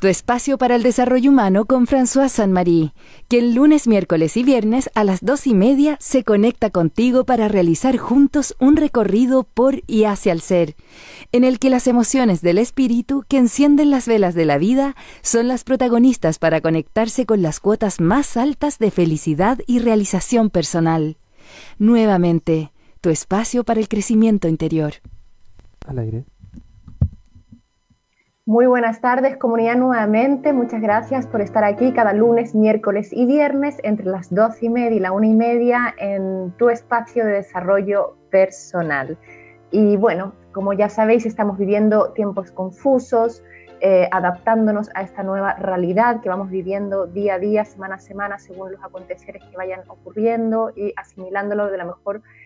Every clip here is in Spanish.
tu espacio para el desarrollo humano con François Saint-Marie, quien lunes, miércoles y viernes a las dos y media se conecta contigo para realizar juntos un recorrido por y hacia el ser, en el que las emociones del espíritu que encienden las velas de la vida son las protagonistas para conectarse con las cuotas más altas de felicidad y realización personal. Nuevamente, tu espacio para el crecimiento interior. Al aire. Muy buenas tardes, comunidad, nuevamente. Muchas gracias por estar aquí cada lunes, miércoles y viernes entre las dos y media y la una y media en tu espacio de desarrollo personal. Y bueno, como ya sabéis, estamos viviendo tiempos confusos, eh, adaptándonos a esta nueva realidad que vamos viviendo día a día, semana a semana, según los aconteceres que vayan ocurriendo y asimilándolo de la mejor manera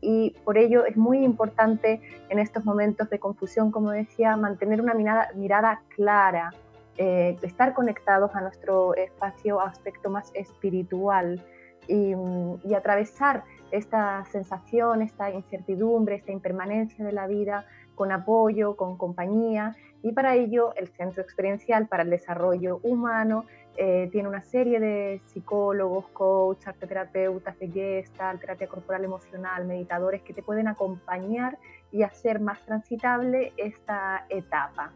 y por ello es muy importante en estos momentos de confusión, como decía, mantener una mirada, clara, eh, estar conectados a nuestro espacio, aspecto más espiritual y, y, atravesar esta sensación, esta incertidumbre, esta impermanencia de la vida con apoyo, con compañía y para ello el Centro Experiencial para el Desarrollo Humano eh, tiene una serie de psicólogos, coach, arteterapeutas de Gestalt, terapia corporal emocional, meditadores que te pueden acompañar y hacer más transitable esta etapa.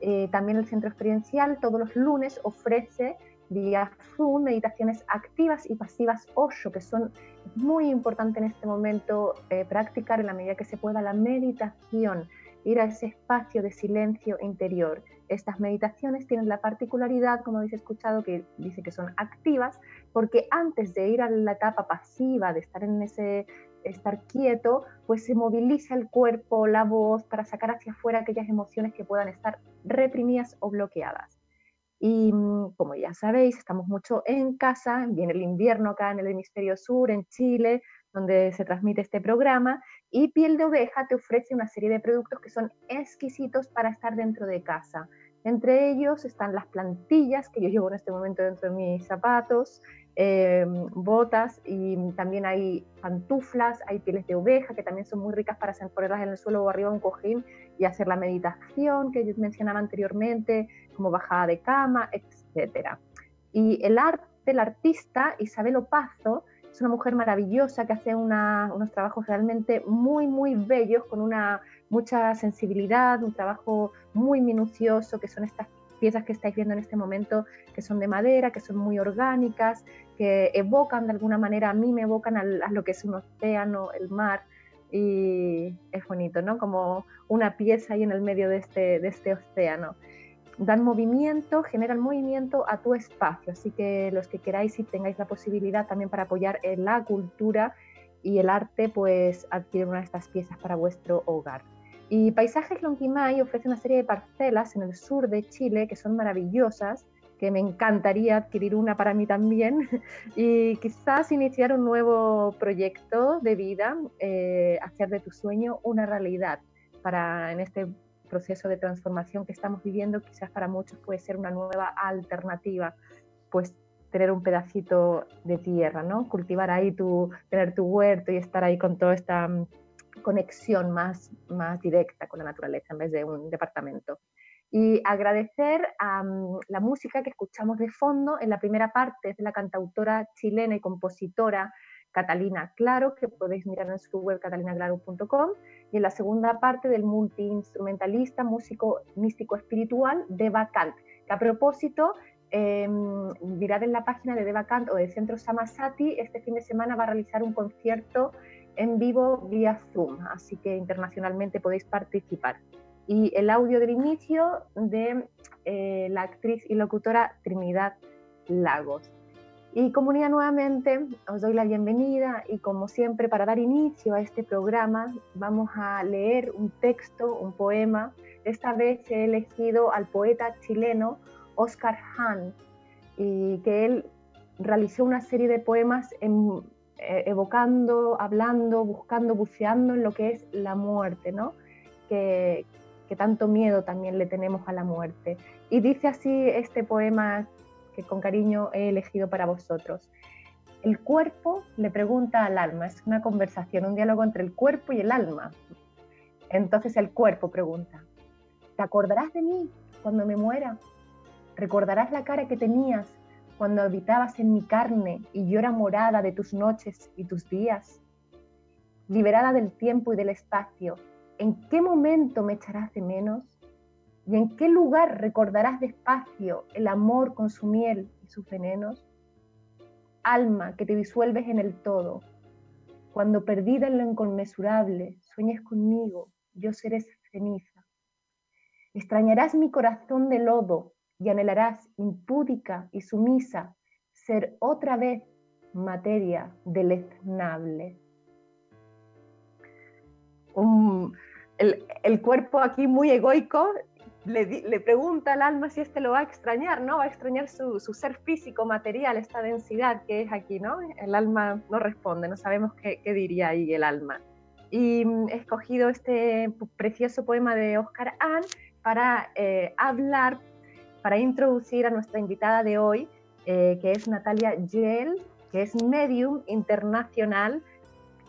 Eh, también el centro experiencial todos los lunes ofrece vía Zoom meditaciones activas y pasivas Osho, que son muy importantes en este momento eh, practicar en la medida que se pueda la meditación, ir a ese espacio de silencio interior estas meditaciones tienen la particularidad, como habéis escuchado, que dice que son activas, porque antes de ir a la etapa pasiva, de estar en ese estar quieto, pues se moviliza el cuerpo, la voz, para sacar hacia afuera aquellas emociones que puedan estar reprimidas o bloqueadas. Y mm, como ya sabéis, estamos mucho en casa, viene el invierno acá en el hemisferio sur, en Chile, donde se transmite este programa, y Piel de Oveja te ofrece una serie de productos que son exquisitos para estar dentro de casa. Entre ellos están las plantillas que yo llevo en este momento dentro de mis zapatos, em, botas y también hay pantuflas, hay pieles de oveja que también son muy ricas para ponerlas en el suelo o arriba de un cojín y hacer la meditación que yo mencionaba anteriormente, como bajada de cama, etc. Y el arte, el artista Isabel Opazo, es una mujer maravillosa que hace unos trabajos realmente muy, muy bellos, con una mucha sensibilidad, un trabajo muy minucioso, que son estas piezas que estáis viendo en este momento, que son de madera, que son muy orgánicas, que evocan de alguna manera, a mí me evocan a, lo que es un océano, el mar, y es bonito, ¿no? Como una pieza ahí en el medio de este, de este océano dan movimiento, generan movimiento a tu espacio. Así que los que queráis y tengáis la posibilidad también para apoyar en la cultura y el arte, pues adquirir una de estas piezas para vuestro hogar. Y Paisajes Lonquimay ofrece una serie de parcelas en el sur de Chile que son maravillosas, que me encantaría adquirir una para mí también y quizás iniciar un nuevo proyecto de vida, eh, hacer de tu sueño una realidad para en este proceso de transformación que estamos viviendo, quizás para muchos puede ser una nueva alternativa, pues tener un pedacito de tierra, ¿no? Cultivar ahí tu, tener tu huerto y estar ahí con toda esta mm, conexión más, más directa con la naturaleza en vez de un departamento. Y agradecer a mm, la música que escuchamos de fondo en la primera parte de la cantautora chilena y compositora Catalina Claro, que podéis mirar en su web catalinaclaro.com, y en la segunda parte del multiinstrumentalista, músico místico espiritual Kant, que a propósito, eh, mirad en la página de Deva Kant o del Centro Samasati, este fin de semana va a realizar un concierto en vivo vía Zoom, así que internacionalmente podéis participar. Y el audio del inicio de eh, la actriz y locutora Trinidad Lagos. Y comunidad nuevamente, os doy la bienvenida y como siempre para dar inicio a este programa vamos a leer un texto, un poema. Esta vez he elegido al poeta chileno Oscar Hahn, y que él realizó una serie de poemas en, eh, evocando, hablando, buscando, buceando en lo que es la muerte, ¿no? Que, que tanto miedo también le tenemos a la muerte. Y dice así este poema que con cariño he elegido para vosotros. El cuerpo le pregunta al alma, es una conversación, un diálogo entre el cuerpo y el alma. Entonces el cuerpo pregunta, ¿te acordarás de mí cuando me muera? ¿Recordarás la cara que tenías cuando habitabas en mi carne y yo era morada de tus noches y tus días? Liberada del tiempo y del espacio, ¿en qué momento me echarás de menos? ¿Y en qué lugar recordarás despacio el amor con su miel y sus venenos? Alma que te disuelves en el todo, cuando perdida en lo inconmensurable, sueñes conmigo, yo seré ceniza. Extrañarás mi corazón de lodo y anhelarás impúdica y sumisa ser otra vez materia deleznable. El, cuerpo aquí muy egoico le, pregunta al alma si este lo va a extrañar, ¿no? Va a extrañar su, su, ser físico, material, esta densidad que es aquí, ¿no? El alma no responde, no sabemos qué, diría ahí el alma. Y mm, he escogido este precioso poema de Oscar Ann para eh, hablar, para introducir a nuestra invitada de hoy, eh, que es Natalia Gel, que es medium internacional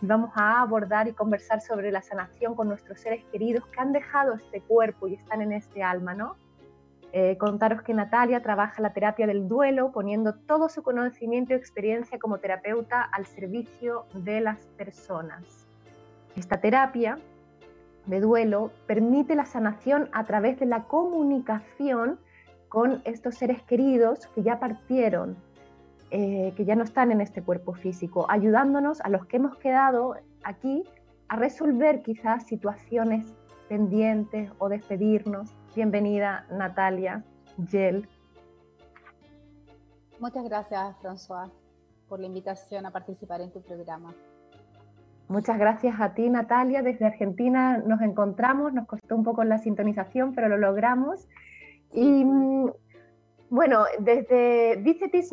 vamos a abordar y conversar sobre la sanación con nuestros seres queridos que han dejado este cuerpo y están en este alma, ¿no? Eh, contaros que Natalia trabaja la terapia del duelo poniendo todo su conocimiento y experiencia como terapeuta al servicio de las personas. Esta terapia de duelo permite la sanación a través de la comunicación con estos seres queridos que ya partieron, eh, que ya no están en este cuerpo físico, ayudándonos a los que hemos quedado aquí a resolver quizás situaciones pendientes o despedirnos. Bienvenida Natalia Gel. Muchas gracias François por la invitación a participar en tu programa. Muchas gracias a ti Natalia, desde Argentina nos encontramos, nos costó un poco la sintonización, pero lo logramos. Y mm, bueno, desde, dice Thich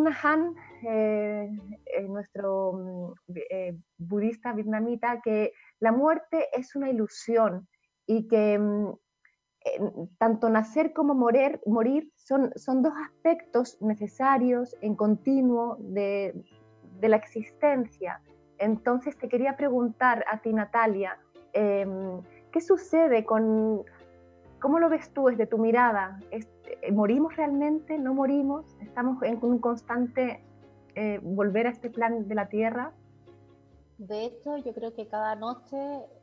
eh, eh, nuestro mm, eh, budista vietnamita, que la muerte es una ilusión y que mm, tanto nacer como morir, morir son, dos aspectos necesarios en continuo de, de, la existencia. Entonces te quería preguntar a ti, Natalia, em, ¿qué sucede con, cómo lo ves tú desde tu mirada? ¿Morimos realmente? ¿No morimos? ¿Estamos en un constante eh, volver a este plan de la Tierra? De hecho, yo creo que cada noche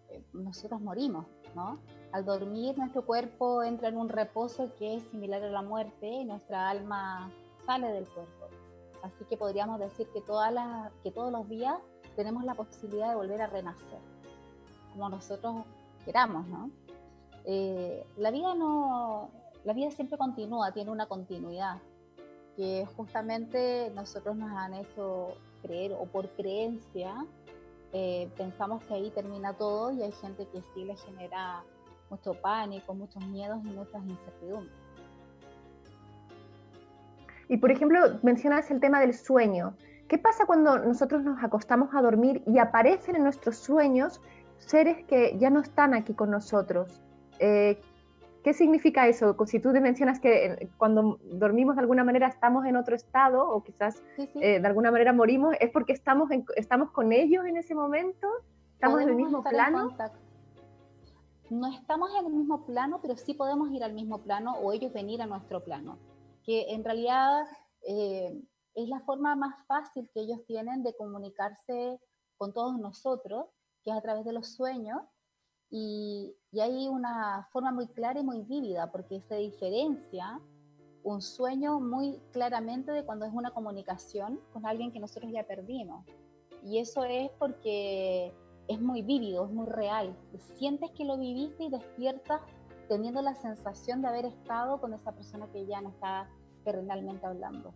eh, nosotros morimos, ¿no? Al dormir nuestro cuerpo entra en un reposo que es similar a la muerte y nuestra alma sale del cuerpo. Así que podríamos decir que, todas que todos los días tenemos la posibilidad de volver a renacer, como nosotros queramos, ¿no? Eh, la vida no, la vida siempre continúa, tiene una continuidad que justamente nosotros nos han hecho creer o por creencia eh, pensamos que ahí termina todo y hay gente que sí le genera mucho pánico, muchos miedos y muchas incertidumbres. Y por ejemplo, mencionas el tema del sueño. ¿Qué pasa cuando nosotros nos acostamos a dormir y aparecen en nuestros sueños seres que ya no están aquí con nosotros? Eh, ¿Qué significa eso? Si tú te mencionas que eh, cuando dormimos de alguna manera estamos en otro estado o quizás eh, de alguna manera morimos, ¿es porque estamos, estamos con ellos en ese momento? ¿Estamos en el mismo plano? No estamos en el mismo plano, pero sí podemos ir al mismo plano o ellos venir a nuestro plano. Que en realidad eh, es la forma más fácil que ellos tienen de comunicarse con todos nosotros, que es a través de los sueños y, hay una forma muy clara y muy vívida, porque se diferencia un sueño muy claramente de cuando es una comunicación con alguien que nosotros ya perdimos. Y eso es porque es muy vívido, es muy real. Sientes que lo viviste y despiertas teniendo la sensación de haber estado con esa persona que ya no está terrenalmente hablando.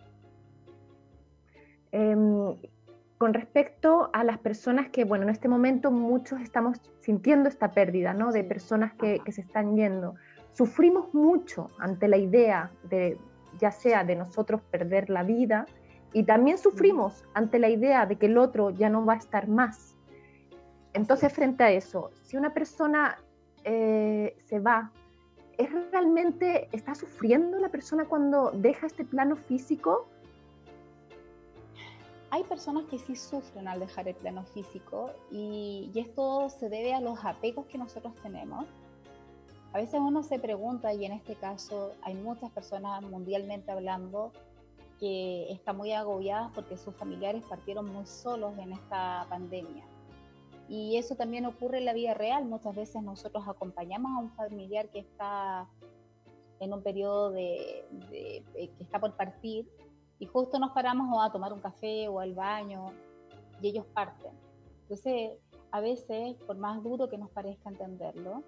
Em, con respecto a las personas que, bueno, en este momento muchos estamos sintiendo esta pérdida, ¿no? De personas que, se están yendo. Sufrimos mucho ante la idea de, ya sea de nosotros perder la vida, y también sufrimos ante la idea de que el otro ya no va a estar más. Entonces, frente a eso, si una persona eh, se va, ¿es realmente, está sufriendo la persona cuando deja este plano físico? Hay personas que sí sufren al dejar el plano físico y, y esto se debe a los apegos que nosotros tenemos. A veces uno se pregunta, y en este caso hay muchas personas mundialmente hablando que están muy agobiadas porque sus familiares partieron muy solos en esta pandemia. Y eso también ocurre en la vida real. Muchas veces nosotros acompañamos a un familiar que está en un periodo de, que está por partir y justo nos paramos o a tomar un café o al baño y ellos parten. Entonces, a veces, por más duro que nos parezca entenderlo,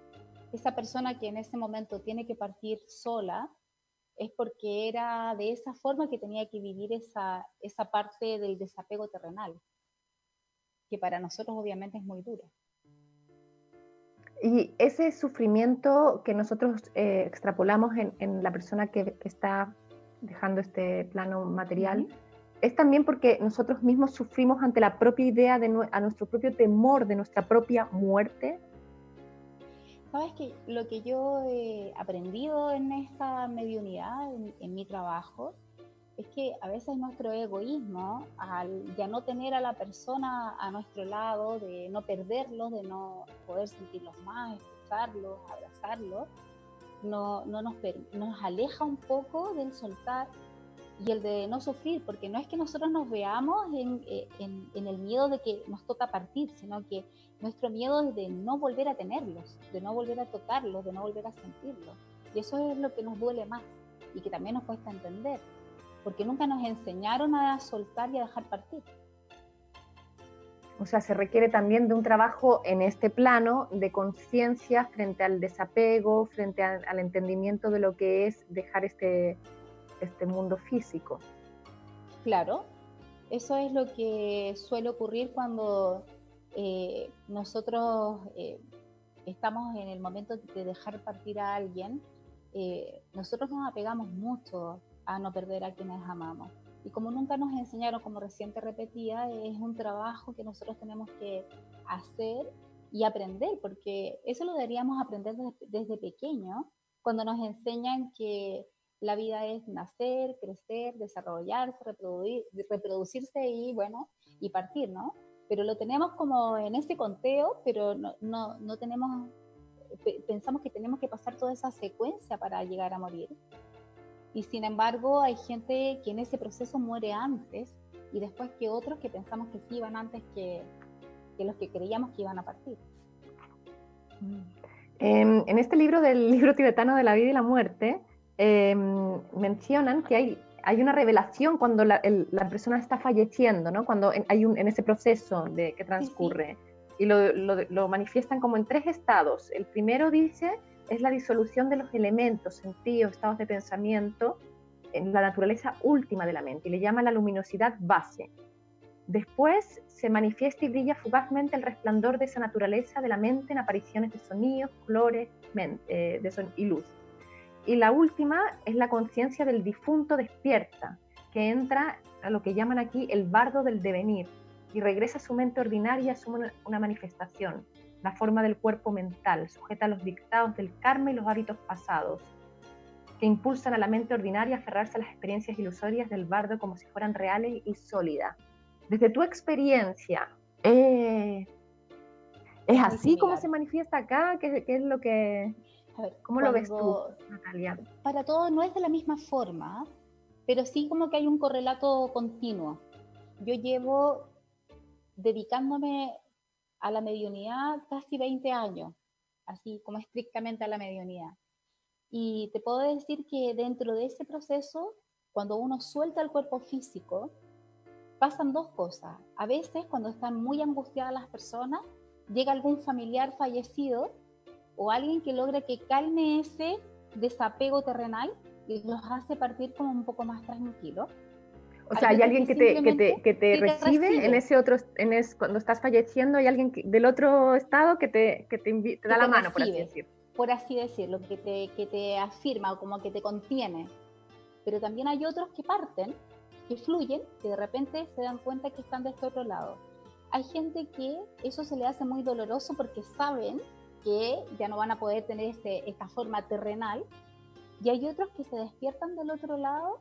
esa persona que en ese momento tiene que partir sola es porque era de esa forma que tenía que vivir esa, esa parte del desapego terrenal, que para nosotros obviamente es muy dura. Y ese sufrimiento que nosotros eh, extrapolamos en, la persona que, está dejando este plano material, es también porque nosotros mismos sufrimos ante la propia idea, de a nuestro propio temor de nuestra propia muerte, Sabes que lo que yo he aprendido en esta mediunidad, en, mi trabajo, es que a veces nuestro egoísmo, al ya no tener a la persona a nuestro lado, de no perderlo, de no poder sentirlos más, escucharlos, abrazarlos, no, no nos, nos aleja un poco del soltar y el de no sufrir, porque no es que nosotros nos veamos eh, en, en, el miedo de que nos toca partir, sino que nuestro miedo es de no volver a tenerlos, de no volver a tocarlos, de no volver a sentirlos. Y eso es lo que nos duele más y que también nos cuesta entender, porque nunca nos enseñaron a soltar y a dejar partir. O sea, se requiere también de un trabajo en este plano de conciencia frente al desapego, frente al entendimiento de lo que es dejar este, este mundo físico. Claro, eso es lo que suele ocurrir cuando eh, nosotros eh, estamos en el momento de dejar partir a alguien. Eh, nosotros nos apegamos mucho a no perder a quienes amamos. Y como nunca nos enseñaron, como recién te repetía, es un trabajo que nosotros tenemos que hacer y aprender, porque eso lo deberíamos aprender desde, desde pequeño, cuando nos enseñan que la vida es nacer, crecer, desarrollarse, reproducirse y, bueno, y partir, ¿no? Pero lo tenemos como en ese conteo, pero no, no, no tenemos, pensamos que tenemos que pasar toda esa secuencia para llegar a morir. Y sin embargo, hay gente que en ese proceso muere antes y después que otros que pensamos que sí iban antes que, que los que creíamos que iban a partir. En, en este libro del libro tibetano de la vida y la muerte, Em, mencionan que hay, hay una revelación cuando la, persona está falleciendo, ¿no? cuando hay un, en ese proceso de, que transcurre. Y lo, lo, manifiestan como en tres estados. El primero dice es la disolución de los elementos, sentidos, estados de pensamiento en la naturaleza última de la mente y le llama la luminosidad base. Después se manifiesta y brilla fugazmente el resplandor de esa naturaleza de la mente en apariciones de sonidos, colores eh, de son y luz. Y la última es la conciencia del difunto despierta, que entra a lo que llaman aquí el bardo del devenir y regresa a su mente ordinaria asume una manifestación, la forma del cuerpo mental, sujeta a los dictados del karma y los hábitos pasados, que impulsan a la mente ordinaria a aferrarse a las experiencias ilusorias del bardo como si fueran reales y sólidas. Desde tu experiencia, eh, ¿es así como se manifiesta acá? ¿Qué, ¿Qué, es lo que, ¿Cómo lo ves tú, Natalia? Para todos no es de la misma forma, pero sí como que hay un correlato continuo. Yo llevo dedicándome a la mediunidad casi 20 años, así como estrictamente a la mediunidad. Y te puedo decir que dentro de ese proceso, cuando uno suelta el cuerpo físico, pasan dos cosas. A veces, cuando están muy angustiadas las personas, llega algún familiar fallecido o alguien que logra que calme ese desapego terrenal y los hace partir como un poco más tranquilos. O sea, hay alguien que te, que te, que te, recibe, en ese otro, en es, cuando estás falleciendo, hay alguien del otro estado que te, que te, da la mano, por así decirlo. Por así decirlo, que te, que te afirma o como que te contiene. pero también hay otros que parten, que fluyen, que de repente se dan cuenta que están de este otro lado. Hay gente que eso se le hace muy doloroso porque saben que ya no van a poder tener este, esta forma terrenal, y hay otros que se despiertan del otro lado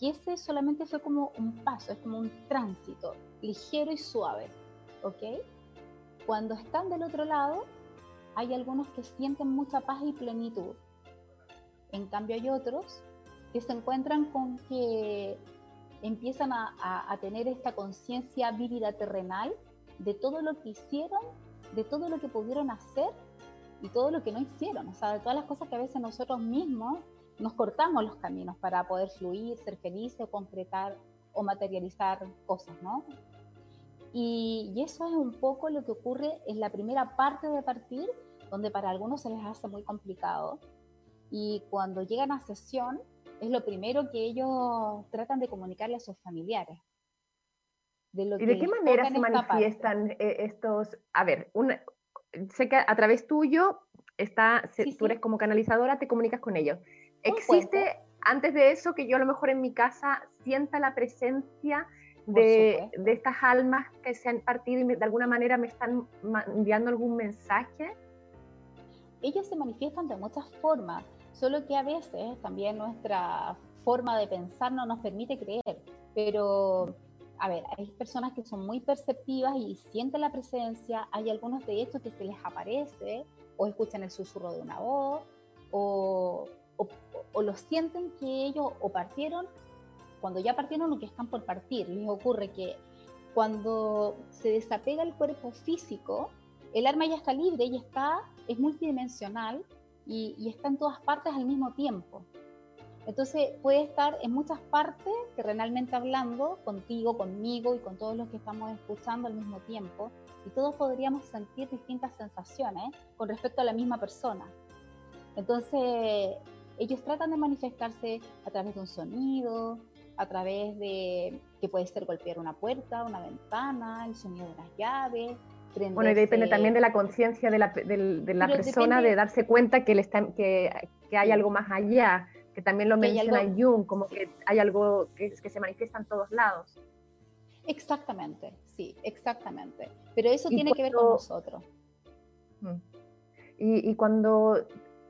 y ese solamente fue como un paso, es como un tránsito ligero y suave, ¿ok? Cuando están del otro lado, hay algunos que sienten mucha paz y plenitud. En cambio hay otros que se encuentran con que empiezan a, tener esta conciencia vívida terrenal de todo lo que hicieron, de todo lo que pudieron hacer y todo lo que no hicieron, o sea, de todas las cosas que a veces nosotros mismos nos cortamos los caminos para poder fluir, ser felices, concretar o materializar cosas, ¿no? Y, y, eso es un poco lo que ocurre en la primera parte de partir, donde para algunos se les hace muy complicado. Y cuando llegan a sesión, es lo primero que ellos tratan de comunicarle a sus familiares. De ¿Y de qué manera se manifiestan eh, estos? A ver, sé que a través tuyo está, tú eres como canalizadora, te comunicas con ellos. ¿Existe antes de eso que yo a lo mejor en mi casa sienta la presencia de, de, estas almas que se han partido y de alguna manera me están enviando algún mensaje? Ellos se manifiestan de muchas formas, solo que a veces también nuestra forma de pensar no nos permite creer, pero a ver, hay personas que son muy perceptivas y sienten la presencia, hay algunos de estos que se les aparece o escuchan el susurro de una voz o, o, lo sienten que ellos o partieron, cuando ya partieron o que están por partir. Les ocurre que cuando se desapega el cuerpo físico, el alma ya está libre y está, es multidimensional y, y está en todas partes al mismo tiempo. Entonces puede estar en muchas partes, terrenalmente hablando, contigo, conmigo y con todos los que estamos escuchando al mismo tiempo, y todos podríamos sentir distintas sensaciones con respecto a la misma persona. Entonces, ellos tratan de manifestarse a través de un sonido, a través de que puede ser golpear una puerta, una ventana, el sonido de las llaves. Bueno, y depende también de la conciencia de la, de, la persona, de darse cuenta que, le está, que, que, hay algo más allá, que también lo menciona Jung, como que hay algo que, que se manifiesta en todos lados. Exactamente, sí, exactamente. Pero eso tiene que ver con nosotros. Mm. Y, y, cuando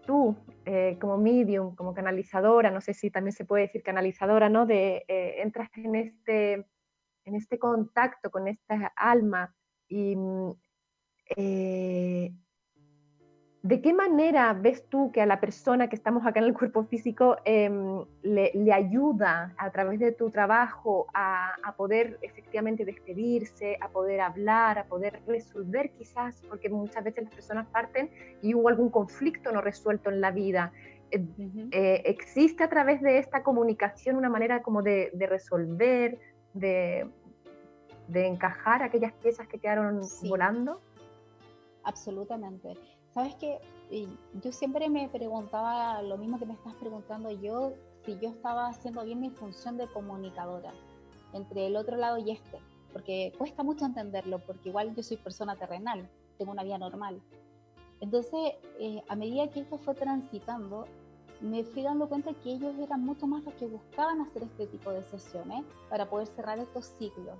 tú, eh, como medium, como canalizadora, no sé si también se puede decir canalizadora, ¿no? De, eh, entras en este, en este contacto con esta alma y mm, eh, ¿De qué manera ves tú que a la persona que estamos acá en el cuerpo físico em, le, ayuda a través de tu trabajo a, poder efectivamente despedirse, a poder hablar, a poder resolver quizás, porque muchas veces las personas parten y hubo algún conflicto no resuelto en la vida? Eh, eh, ¿Existe a través de esta comunicación una manera como de, resolver, de, encajar aquellas piezas que quedaron volando? Absolutamente. Sabes que yo siempre me preguntaba lo mismo que me estás preguntando yo, si yo estaba haciendo bien mi función de comunicadora entre el otro lado y este, porque cuesta mucho entenderlo, porque igual yo soy persona terrenal, tengo una vida normal. Entonces, eh, a medida que esto fue transitando, me fui dando cuenta que ellos eran mucho más los que buscaban hacer este tipo de sesiones para poder cerrar estos ciclos.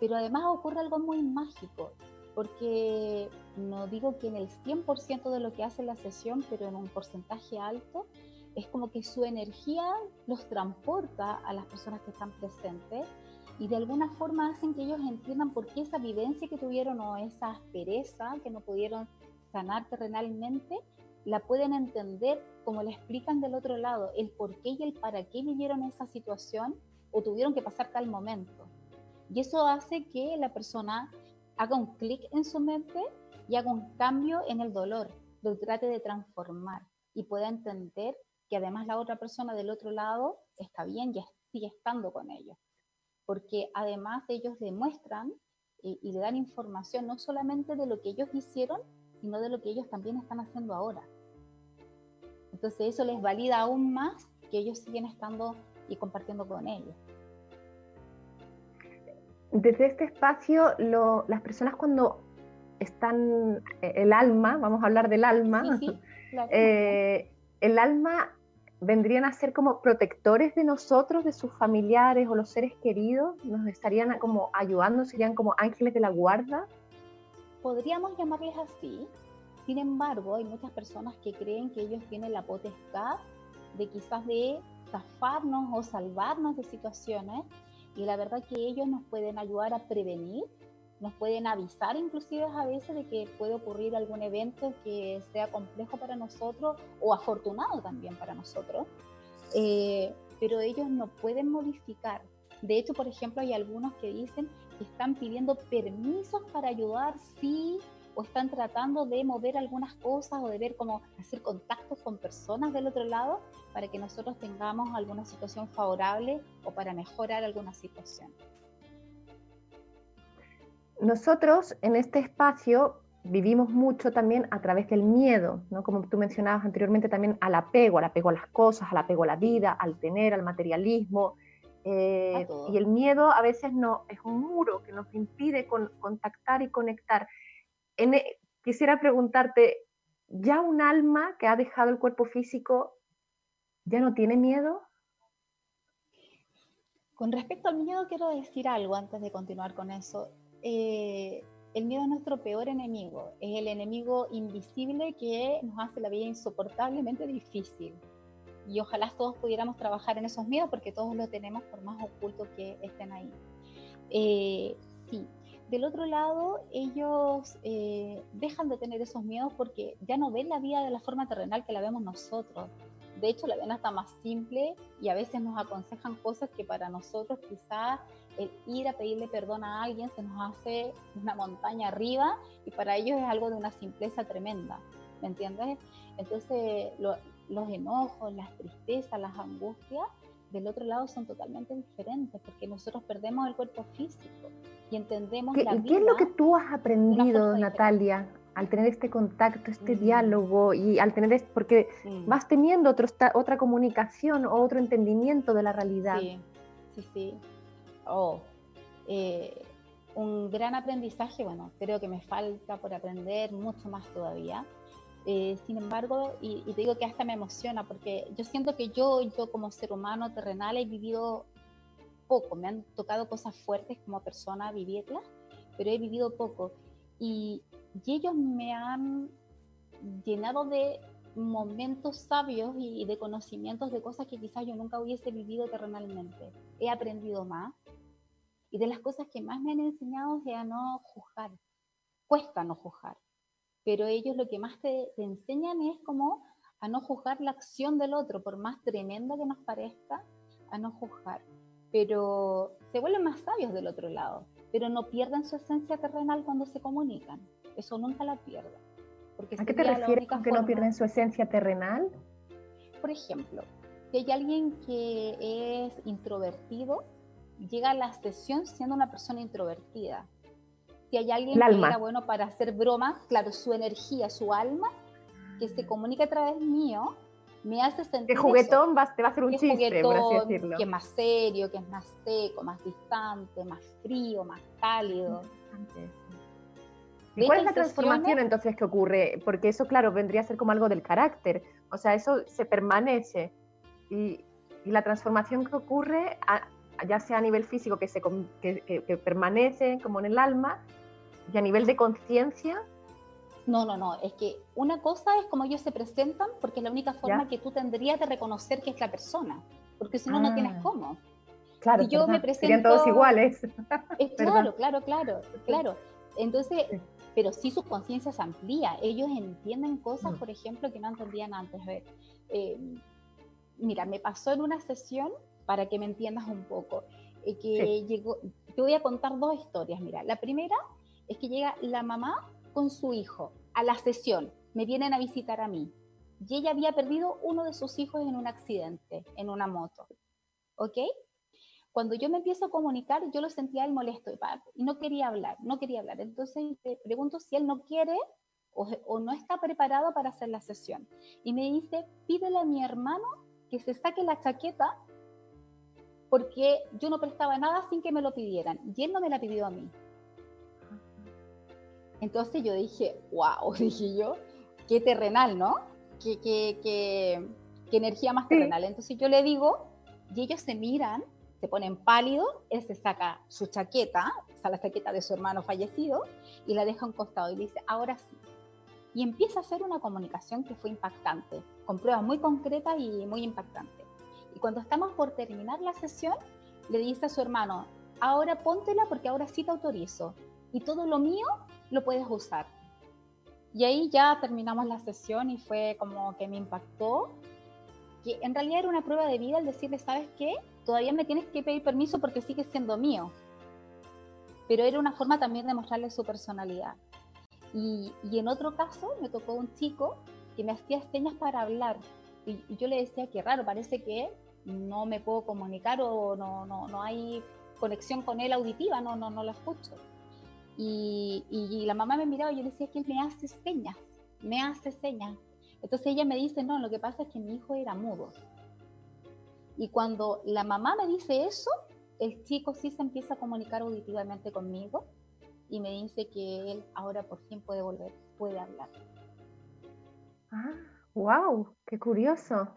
Pero además ocurre algo muy mágico, porque no digo que en el 100% de lo que hace la sesión, pero en un porcentaje alto, es como que su energía los transporta a las personas que están presentes y de alguna forma hacen que ellos entiendan por qué esa vivencia que tuvieron o esa aspereza que no pudieron sanar terrenalmente, la pueden entender como le explican del otro lado, el por qué y el para qué vivieron esa situación o tuvieron que pasar tal momento. Y eso hace que la persona haga un clic en su mente y haga un cambio en el dolor, lo trate de transformar y pueda entender que además la otra persona del otro lado está bien y sigue estando con ellos. Porque además ellos demuestran y, y le dan información no solamente de lo que ellos hicieron, sino de lo que ellos también están haciendo ahora. Entonces eso les valida aún más que ellos siguen estando y compartiendo con ellos desde este espacio, las personas cuando están, eh, el alma, vamos a hablar del alma, eh, el alma vendrían a ser como protectores de nosotros, de sus familiares o los seres queridos, nos estarían como ayudando, serían como ángeles de la guarda. Podríamos llamarles así. Sin embargo, hay muchas personas que creen que ellos tienen la potestad de quizás de zafarnos o salvarnos de situaciones y la verdad que ellos nos pueden ayudar a prevenir, nos pueden avisar inclusive a veces de que puede ocurrir algún evento que sea complejo para nosotros o afortunado también para nosotros, eh, pero ellos no pueden modificar. De hecho, por ejemplo, hay algunos que dicen que están pidiendo permisos para ayudar si o están tratando de mover algunas cosas o de ver cómo hacer contactos con personas del otro lado para que nosotros tengamos alguna situación favorable o para mejorar alguna situación. Nosotros en este espacio vivimos mucho también a través del miedo, ¿no? como tú mencionabas anteriormente, también al apego, al apego a las cosas, al apego a la vida, al tener, al materialismo. Eh, y el miedo a veces no, es un muro que nos impide contactar y conectar. E, quisiera preguntarte, ¿ya un alma que ha dejado el cuerpo físico ya no tiene miedo? Con respecto al miedo, quiero decir algo antes de continuar con eso. Eh, el miedo es nuestro peor enemigo, es el enemigo invisible que nos hace la vida insoportablemente difícil. Y ojalá todos pudiéramos trabajar en esos miedos porque todos los tenemos por más ocultos que estén ahí. Eh, sí, del otro lado, ellos eh, dejan de tener esos miedos porque ya no ven la vida de la forma terrenal que la vemos nosotros. De hecho, la ven hasta más simple y a veces nos aconsejan cosas que para nosotros quizás el ir a pedirle perdón a alguien se nos hace una montaña arriba y para ellos es algo de una simpleza tremenda. ¿Me entiendes? Entonces, los enojos, las tristezas, las angustias, del otro lado son totalmente diferentes porque nosotros perdemos el cuerpo físico y entendemos ¿Qué, la vida. ¿Qué es lo que tú has aprendido, Natalia, al tener este contacto, este mm. diálogo y al tener esto, porque vas teniendo otro, otra comunicación o otro entendimiento de la realidad? Sí, sí, sí. Oh, eh, un gran aprendizaje, bueno, creo que me falta por aprender mucho más todavía. Eh, sin embargo, y, y, te digo que hasta me emociona porque yo siento que yo, yo como ser humano terrenal he vivido poco, me han tocado cosas fuertes como persona vivirlas, pero he vivido poco. Y, ellos me han llenado de momentos sabios y, de conocimientos de cosas que quizás yo nunca hubiese vivido terrenalmente. He aprendido más. Y de las cosas que más me han enseñado es a no juzgar. Cuesta no juzgar. Pero ellos lo que más te, te enseñan es como a no juzgar la acción del otro, por más tremenda que nos parezca, a no juzgar pero se vuelven más sabios del otro lado, pero no pierden su esencia terrenal cuando se comunican. Eso nunca la pierden. Porque ¿A qué te refieres con que no pierden su esencia terrenal? Por ejemplo, si hay alguien que es introvertido, llega a la sesión siendo una persona introvertida. Si hay alguien que era bueno para hacer bromas, claro, su energía, su alma, que se comunica a través mío, me hace sentir. Que juguetón te va a hacer un chiste, por así decirlo. Que es más serio, que es más seco, más distante, más frío, más cálido. ¿Y cuál es la transformación entonces que ocurre? Porque eso, claro, vendría a ser como algo del carácter. O sea, eso se permanece. Y, la transformación que ocurre, ya sea a nivel físico, que, se, que permanece como en el alma, y a nivel de conciencia, no, no, no, es que una cosa es como ellos se presentan, porque es la única forma que tú tendrías de reconocer que es la persona, porque si no, no tienes ah. cómo. Claro, si yo me presento... Serían todos iguales. claro, claro, claro, claro. Entonces, pero sí su conciencia se amplía, ellos entienden cosas, mm. por ejemplo, que no entendían antes. Eh, mira, me pasó en una sesión, para que me entiendas un poco, eh, que llegó, te voy a contar dos historias, mira, la primera es que llega la mamá con su hijo a la sesión, me vienen a visitar a mí. Y ella había perdido uno de sus hijos en un accidente, en una moto. ¿Ok? Cuando yo me empiezo a comunicar, yo lo sentía el molesto y no quería hablar, no quería hablar. Entonces te pregunto si él no quiere o, o no está preparado para hacer la sesión. Y me dice, pídele a mi hermano que se saque la chaqueta porque yo no prestaba nada sin que me lo pidieran. Y él no me la pidió a mí. Entonces yo dije, wow, dije yo, qué terrenal, ¿no? Que, qué energía más terrenal. Entonces yo le digo, y ellos se miran, se ponen pálidos, él se saca su chaqueta, o sea, la chaqueta de su hermano fallecido, y la deja a un costado y dice, ahora sí. Y empieza a hacer una comunicación que fue impactante, con pruebas muy concretas y muy impactantes. Y cuando estamos por terminar la sesión, le dice a su hermano, ahora póntela porque ahora sí te autorizo. Y todo lo mío lo puedes usar. Y ahí ya terminamos la sesión y fue como que me impactó, que en realidad era una prueba de vida el decirle, ¿sabes qué? Todavía me tienes que pedir permiso porque sigue siendo mío. Pero era una forma también de mostrarle su personalidad. Y, y en otro caso me tocó un chico que me hacía señas para hablar. Y, y yo le decía que raro, parece que no me puedo comunicar o no, no, no hay conexión con él auditiva, no, no, no lo escucho. Y, y, la mamá me miraba y yo le decía que él me hace señas, me hace señas. Entonces ella me dice, no, lo que pasa es que mi hijo era mudo. Y cuando la mamá me dice eso, el chico sí se empieza a comunicar auditivamente conmigo y me dice que él ahora por fin puede volver, puede hablar. Ah, wow, qué curioso.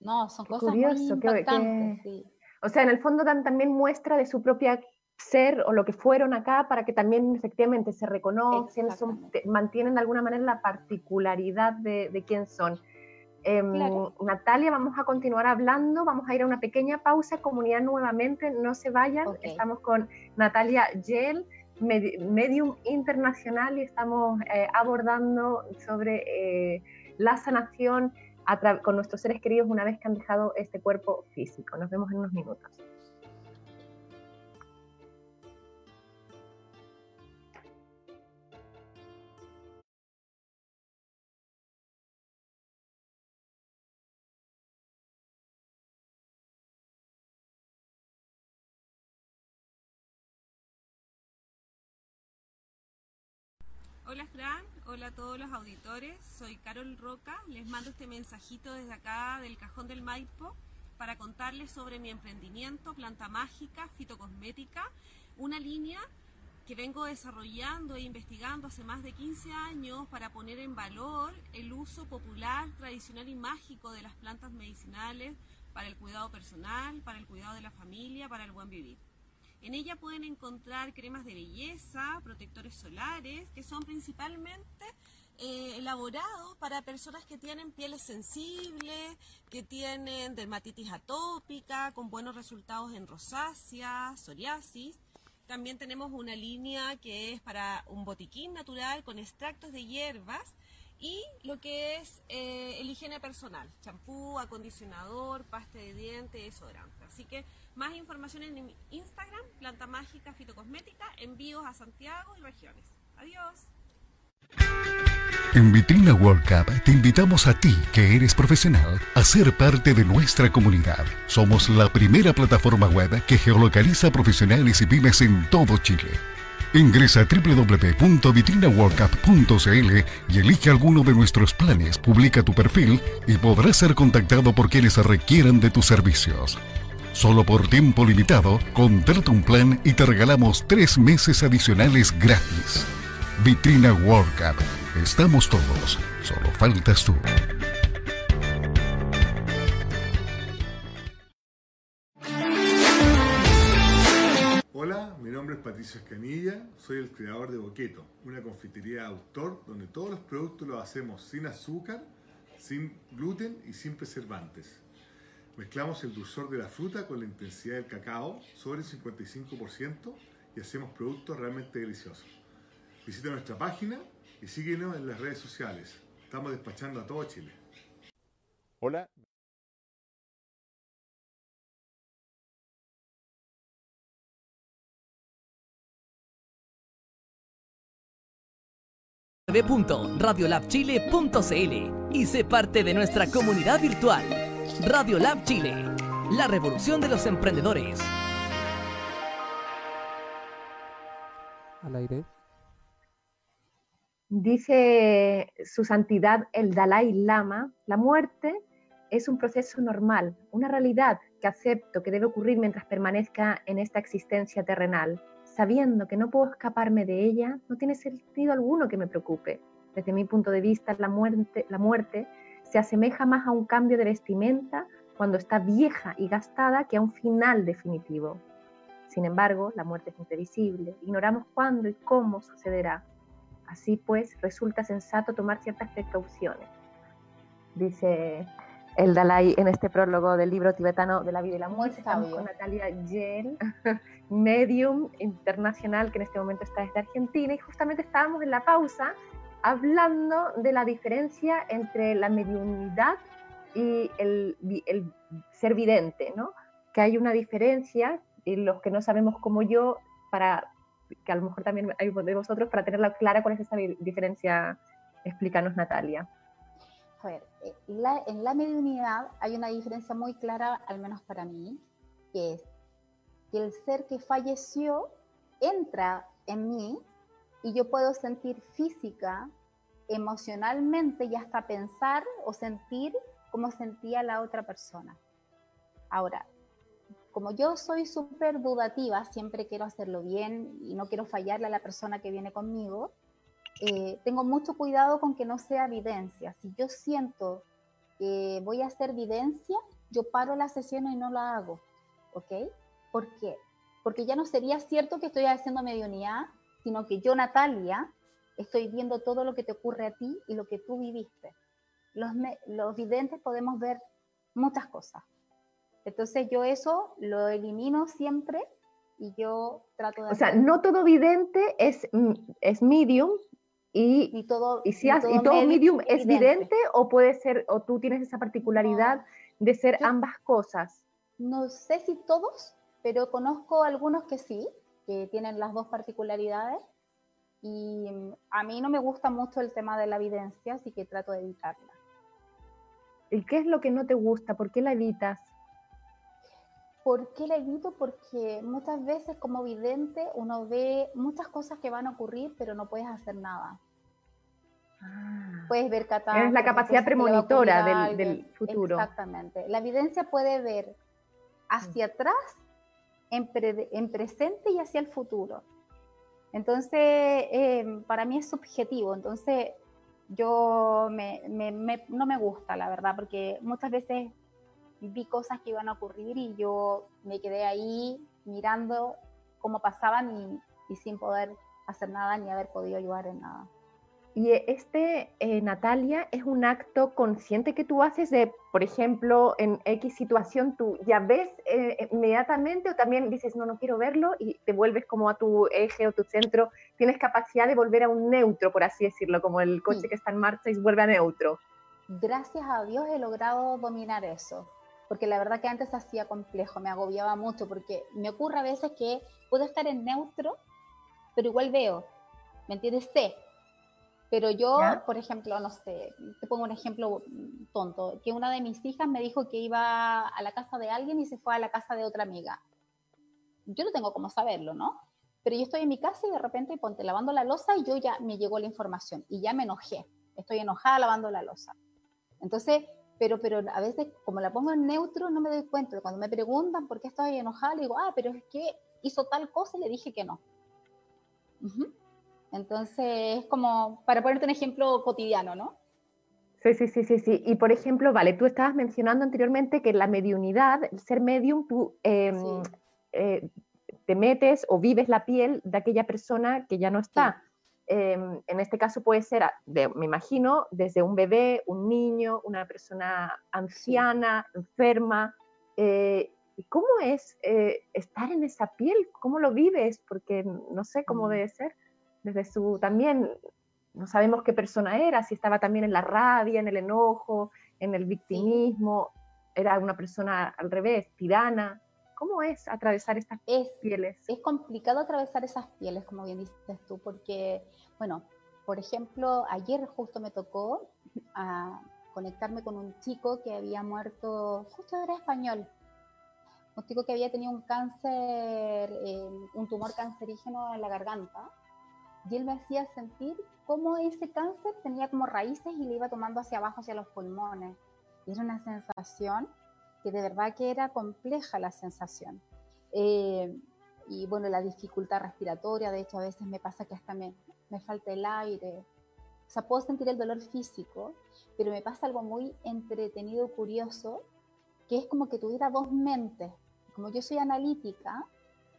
No, son cosas muy impactantes, sí. O sea, en el fondo dan también muestra de su propia ser o lo que fueron acá para que también efectivamente se reconocen, mantienen de alguna manera la particularidad de, quién son. Em, Natalia, vamos a continuar hablando, vamos a ir a una pequeña pausa, comunidad nuevamente, no se vayan, estamos con Natalia Yel, medium internacional y estamos eh, abordando sobre eh, la sanación con nuestros seres queridos una vez que han dejado este cuerpo físico. Nos vemos en unos minutos. Hola a todos los auditores, soy Carol Roca, les mando este mensajito desde acá del Cajón del Maipo para contarles sobre mi emprendimiento Planta Mágica Fitocosmética, una línea que vengo desarrollando e investigando hace más de 15 años para poner en valor el uso popular, tradicional y mágico de las plantas medicinales para el cuidado personal, para el cuidado de la familia, para el buen vivir. En ella pueden encontrar cremas de belleza, protectores solares, que son principalmente eh, elaborados para personas que tienen pieles sensibles, que tienen dermatitis atópica, con buenos resultados en rosácea, psoriasis. También tenemos una línea que es para un botiquín natural con extractos de hierbas y lo que es eh, el higiene personal, champú, acondicionador, pasta de dientes, desodorante. Así que más información en Instagram, Planta Mágica Fitocosmética, envíos a Santiago y regiones. Adiós. En Vitrina World Cup te invitamos a ti, que eres profesional, a ser parte de nuestra comunidad. Somos la primera plataforma web que geolocaliza profesionales y pymes en todo Chile. Ingresa a www.vitrinaworldcup.cl y elige alguno de nuestros planes, publica tu perfil y podrás ser contactado por quienes requieran de tus servicios. Solo por tiempo limitado, contrata un plan y te regalamos tres meses adicionales gratis. Vitrina World Cup. Estamos todos, solo faltas tú. Hola, mi nombre es Patricio Escanilla, soy el creador de Boqueto, una confitería de autor donde todos los productos los hacemos sin azúcar, sin gluten y sin preservantes. Mezclamos el dulzor de la fruta con la intensidad del cacao sobre el 55% y hacemos productos realmente deliciosos. Visita nuestra página y síguenos en las redes sociales. Estamos despachando a todo Chile. Hola. www.radiolabchile.cl y sé parte de nuestra comunidad virtual. Radio Lab Chile, la revolución de los emprendedores. Al aire. Dice su santidad el Dalai Lama, la muerte es un proceso normal, una realidad que acepto que debe ocurrir mientras permanezca en esta existencia terrenal. Sabiendo que no puedo escaparme de ella, no tiene sentido alguno que me preocupe. Desde mi punto de vista, la muerte, la muerte se asemeja más a un cambio de vestimenta cuando está vieja y gastada que a un final definitivo. Sin embargo, la muerte es imprevisible, ignoramos cuándo y cómo sucederá. Así pues, resulta sensato tomar ciertas precauciones. Dice el Dalai en este prólogo del libro tibetano de la vida y la muerte. Estamos con Natalia Yel, medium internacional que en este momento está desde Argentina y justamente estábamos en la pausa hablando de la diferencia entre la mediunidad y el, ser vidente, ¿no? Que hay una diferencia y los que no sabemos como yo, para que a lo mejor también hay de vosotros, para tenerla clara cuál es esa diferencia, explícanos Natalia. A ver, eh, en la mediunidad hay una diferencia muy clara, al menos para mí, que es que el ser que falleció entra en mí y yo puedo sentir física, emocionalmente y hasta pensar o sentir como sentía la otra persona. Ahora, como yo soy súper dudativa, siempre quiero hacerlo bien y no quiero fallarle a la persona que viene conmigo, eh, tengo mucho cuidado con que no sea evidencia. Si yo siento que voy a hacer evidencia, yo paro la sesión y no la hago. ¿Ok? ¿Por qué? Porque ya no sería cierto que estoy haciendo mediunidad, sino que yo, Natalia, estoy viendo todo lo que te ocurre a ti y lo que tú viviste. Los, los videntes podemos ver muchas cosas. Entonces yo eso lo elimino siempre y yo trato de... O sea, no todo vidente es, mm, es medium y, todo, y, si y todo, medium, es vidente o puede ser, o tú tienes esa particularidad de ser ambas cosas. No sé si todos, pero conozco algunos que sí, que tienen las dos particularidades y mm, a mí no me gusta mucho el tema de la evidencia, así que trato de evitarla. ¿Y qué es lo que no te gusta? ¿Por qué la evitas? ¿Por qué la evito? Porque muchas veces como vidente uno ve muchas cosas que van a ocurrir, pero no puedes hacer nada. Ah. puedes ver catástrofes. Es la capacidad premonitora del, futuro. Exactamente. La evidencia puede ver hacia mm. atrás, en, presente y hacia el futuro. Entonces, eh, para mí es subjetivo. Entonces, yo no me gusta, la verdad, porque muchas veces vi cosas que iban a ocurrir y yo me quedé ahí mirando cómo pasaban y, sin poder hacer nada ni haber podido ayudar en nada. Y este, eh, Natalia, es un acto consciente que tú haces de, por ejemplo, en X situación, tú ya ves eh, inmediatamente o también dices, no, no quiero verlo y te vuelves como a tu eje o tu centro, tienes capacidad de volver a un neutro, por así decirlo, como el coche que está en marcha y vuelve a neutro. Gracias a Dios he logrado dominar eso porque la verdad que antes hacía complejo, me agobiaba mucho, porque me ocurre a veces que puedo estar en neutro, pero igual veo, ¿me entiendes? Sé. Pero yo, por ejemplo, no sé, te pongo un ejemplo tonto, que una de mis hijas me dijo que iba a la casa de alguien y se fue a la casa de otra amiga. Yo no tengo cómo saberlo, ¿no? Pero yo estoy en mi casa y de repente ponte lavando la losa y yo ya me llegó la información y ya me enojé. Estoy enojada lavando la losa. Entonces, pero, pero a veces como la pongo en neutro no me doy cuenta. Cuando me preguntan por qué estoy enojada, le digo, ah, pero es que hizo tal cosa y le dije que no. Entonces es como, para ponerte un ejemplo cotidiano, ¿no? Sí, sí, sí, sí, sí. Y por ejemplo, vale, tú estabas mencionando anteriormente que la mediunidad, el ser medium, tú em, eh, te metes o vives la piel de aquella persona que ya no está. Em, en este caso puede ser, me imagino, desde un bebé, un niño, una persona anciana, enferma. Eh, ¿Y cómo es eh, estar en esa piel? ¿Cómo lo vives? Porque no sé cómo mm. debe ser. Desde su también, no sabemos qué persona era, si estaba también en la rabia, en el enojo, en el victimismo, era una persona al revés, tirana. ¿Cómo es atravesar estas pieles? Es complicado atravesar esas pieles, como bien dices tú, porque, bueno, por ejemplo, ayer justo me tocó a conectarme con un chico que había muerto, justo era español, un chico que había tenido un cáncer, un tumor cancerígeno en la garganta, y él me hacía sentir cómo ese cáncer tenía como raíces y le iba tomando hacia abajo, hacia los pulmones. Y era una sensación que de verdad que era compleja la sensación. Eh, y bueno, la dificultad respiratoria, de hecho a veces me pasa que hasta me, me falta el aire. O sea, puedo sentir el dolor físico, pero me pasa algo muy entretenido, curioso, que es como que tuviera dos mentes. Como yo soy analítica,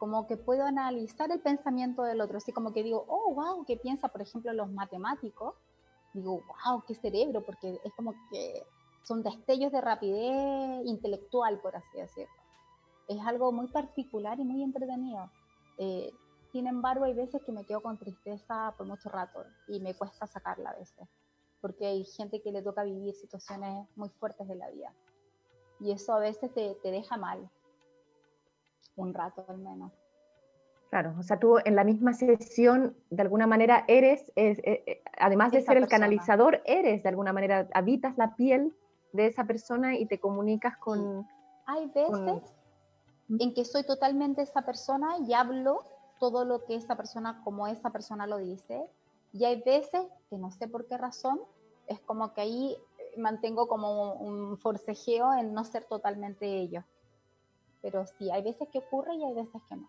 como que puedo analizar el pensamiento del otro, así como que digo, oh, wow, ¿qué piensa, por ejemplo, los matemáticos? Digo, wow, qué cerebro, porque es como que son destellos de rapidez intelectual, por así decirlo. Es algo muy particular y muy entretenido. Eh, sin embargo, hay veces que me quedo con tristeza por mucho rato y me cuesta sacarla a veces, porque hay gente que le toca vivir situaciones muy fuertes de la vida. Y eso a veces te, te deja mal, un rato al menos. Claro, o sea, tú en la misma sesión, de alguna manera, eres, eh, eh, además de ser el canalizador, eres de alguna manera, habitas la piel de esa persona y te comunicas con... Hay veces en que soy totalmente esa persona y hablo todo lo que esa persona, como esa persona lo dice, y hay veces que no sé por qué razón, es como que ahí mantengo como un forcejeo en no ser totalmente ello. Pero sí, hay veces que ocurre y hay veces que no.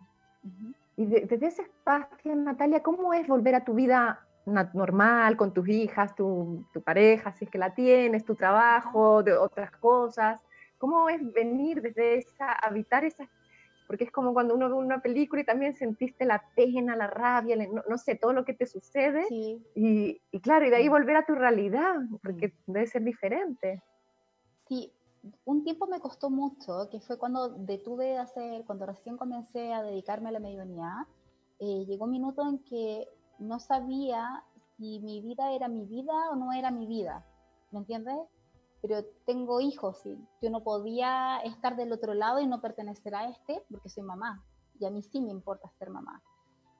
Y desde ese espacio, Natalia, ¿cómo es volver a tu vida normal con tus hijas, tu, tu, pareja, si es que la tienes, tu trabajo, de otras cosas? ¿Cómo es venir desde esa, habitar esa porque es como cuando uno ve una película y también sentiste la pena, la rabia, no, sé, todo lo que te sucede. Y, y, claro, y de ahí volver a tu realidad, porque debe ser diferente. Sí, un tiempo me costó mucho, que fue cuando detuve de hacer, cuando recién comencé a dedicarme a la mediunidad, eh, llegó un minuto en que no sabía si mi vida era mi vida o no era mi vida, ¿me entiendes? Pero tengo hijos y yo no podía estar del otro lado y no pertenecer a este porque soy mamá y a mí sí me importa ser mamá.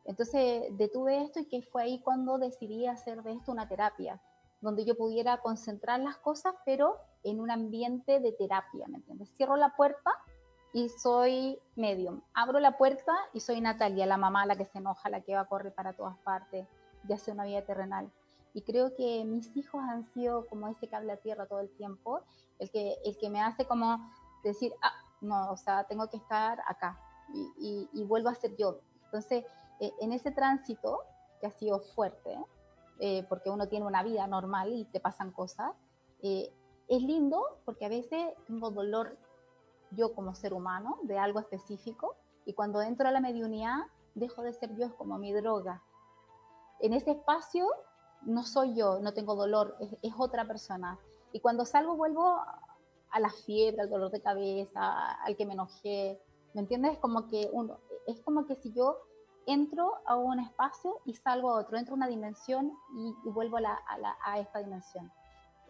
Entonces detuve esto y que fue ahí cuando decidí hacer de esto una terapia, donde yo pudiera concentrar las cosas, pero en un ambiente de terapia, ¿me entiendes? Cierro la puerta y soy medium. Abro la puerta y soy Natalia, la mamá, la que se enoja, la que va a correr para todas partes, ya sea una vida terrenal. Y creo que mis hijos han sido como ese cable a tierra todo el tiempo, el que, el que me hace como decir, ah, no, o sea, tengo que estar acá y, y, vuelvo a ser yo. Entonces, eh, en ese tránsito, que ha sido fuerte, eh, porque uno tiene una vida normal y te pasan cosas, eh, es lindo porque a veces tengo dolor yo como ser humano de algo específico y cuando entro a la mediunidad dejo de ser yo, es como mi droga. En ese espacio no soy yo, no tengo dolor, es, otra persona. Y cuando salgo vuelvo a la fiebre, al dolor de cabeza, al que me enojé, ¿me entiendes? Como que uno, es como que si yo entro a un espacio y salgo a otro, entro a una dimensión y, vuelvo a, a esta dimensión.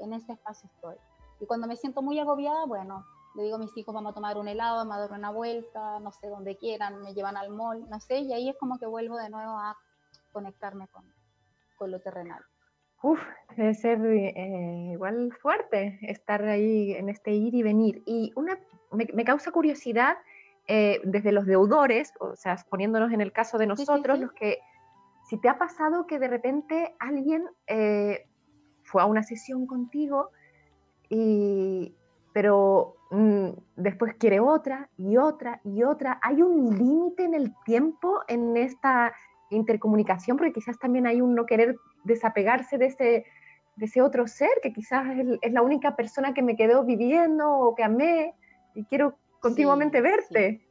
En ese espacio estoy. Y cuando me siento muy agobiada, bueno, le digo a mis hijos, vamos a tomar un helado, vamos a dar una vuelta, no sé, donde quieran, me llevan al mall, no sé, y ahí es como que vuelvo de nuevo a conectarme con, con lo terrenal. Uf, debe ser eh, igual fuerte estar ahí en este ir y venir. Y una, me, causa curiosidad eh, desde los deudores, o sea, poniéndonos en el caso de nosotros, los que, si te ha pasado que de repente alguien eh, fue a una sesión contigo, y, pero mm, después quiere otra y otra y otra. ¿Hay un límite en el tiempo en esta intercomunicación? Porque quizás también hay un no querer desapegarse de ese, de ese otro ser, que quizás es, la única persona que me quedó viviendo o que amé y quiero continuamente verte.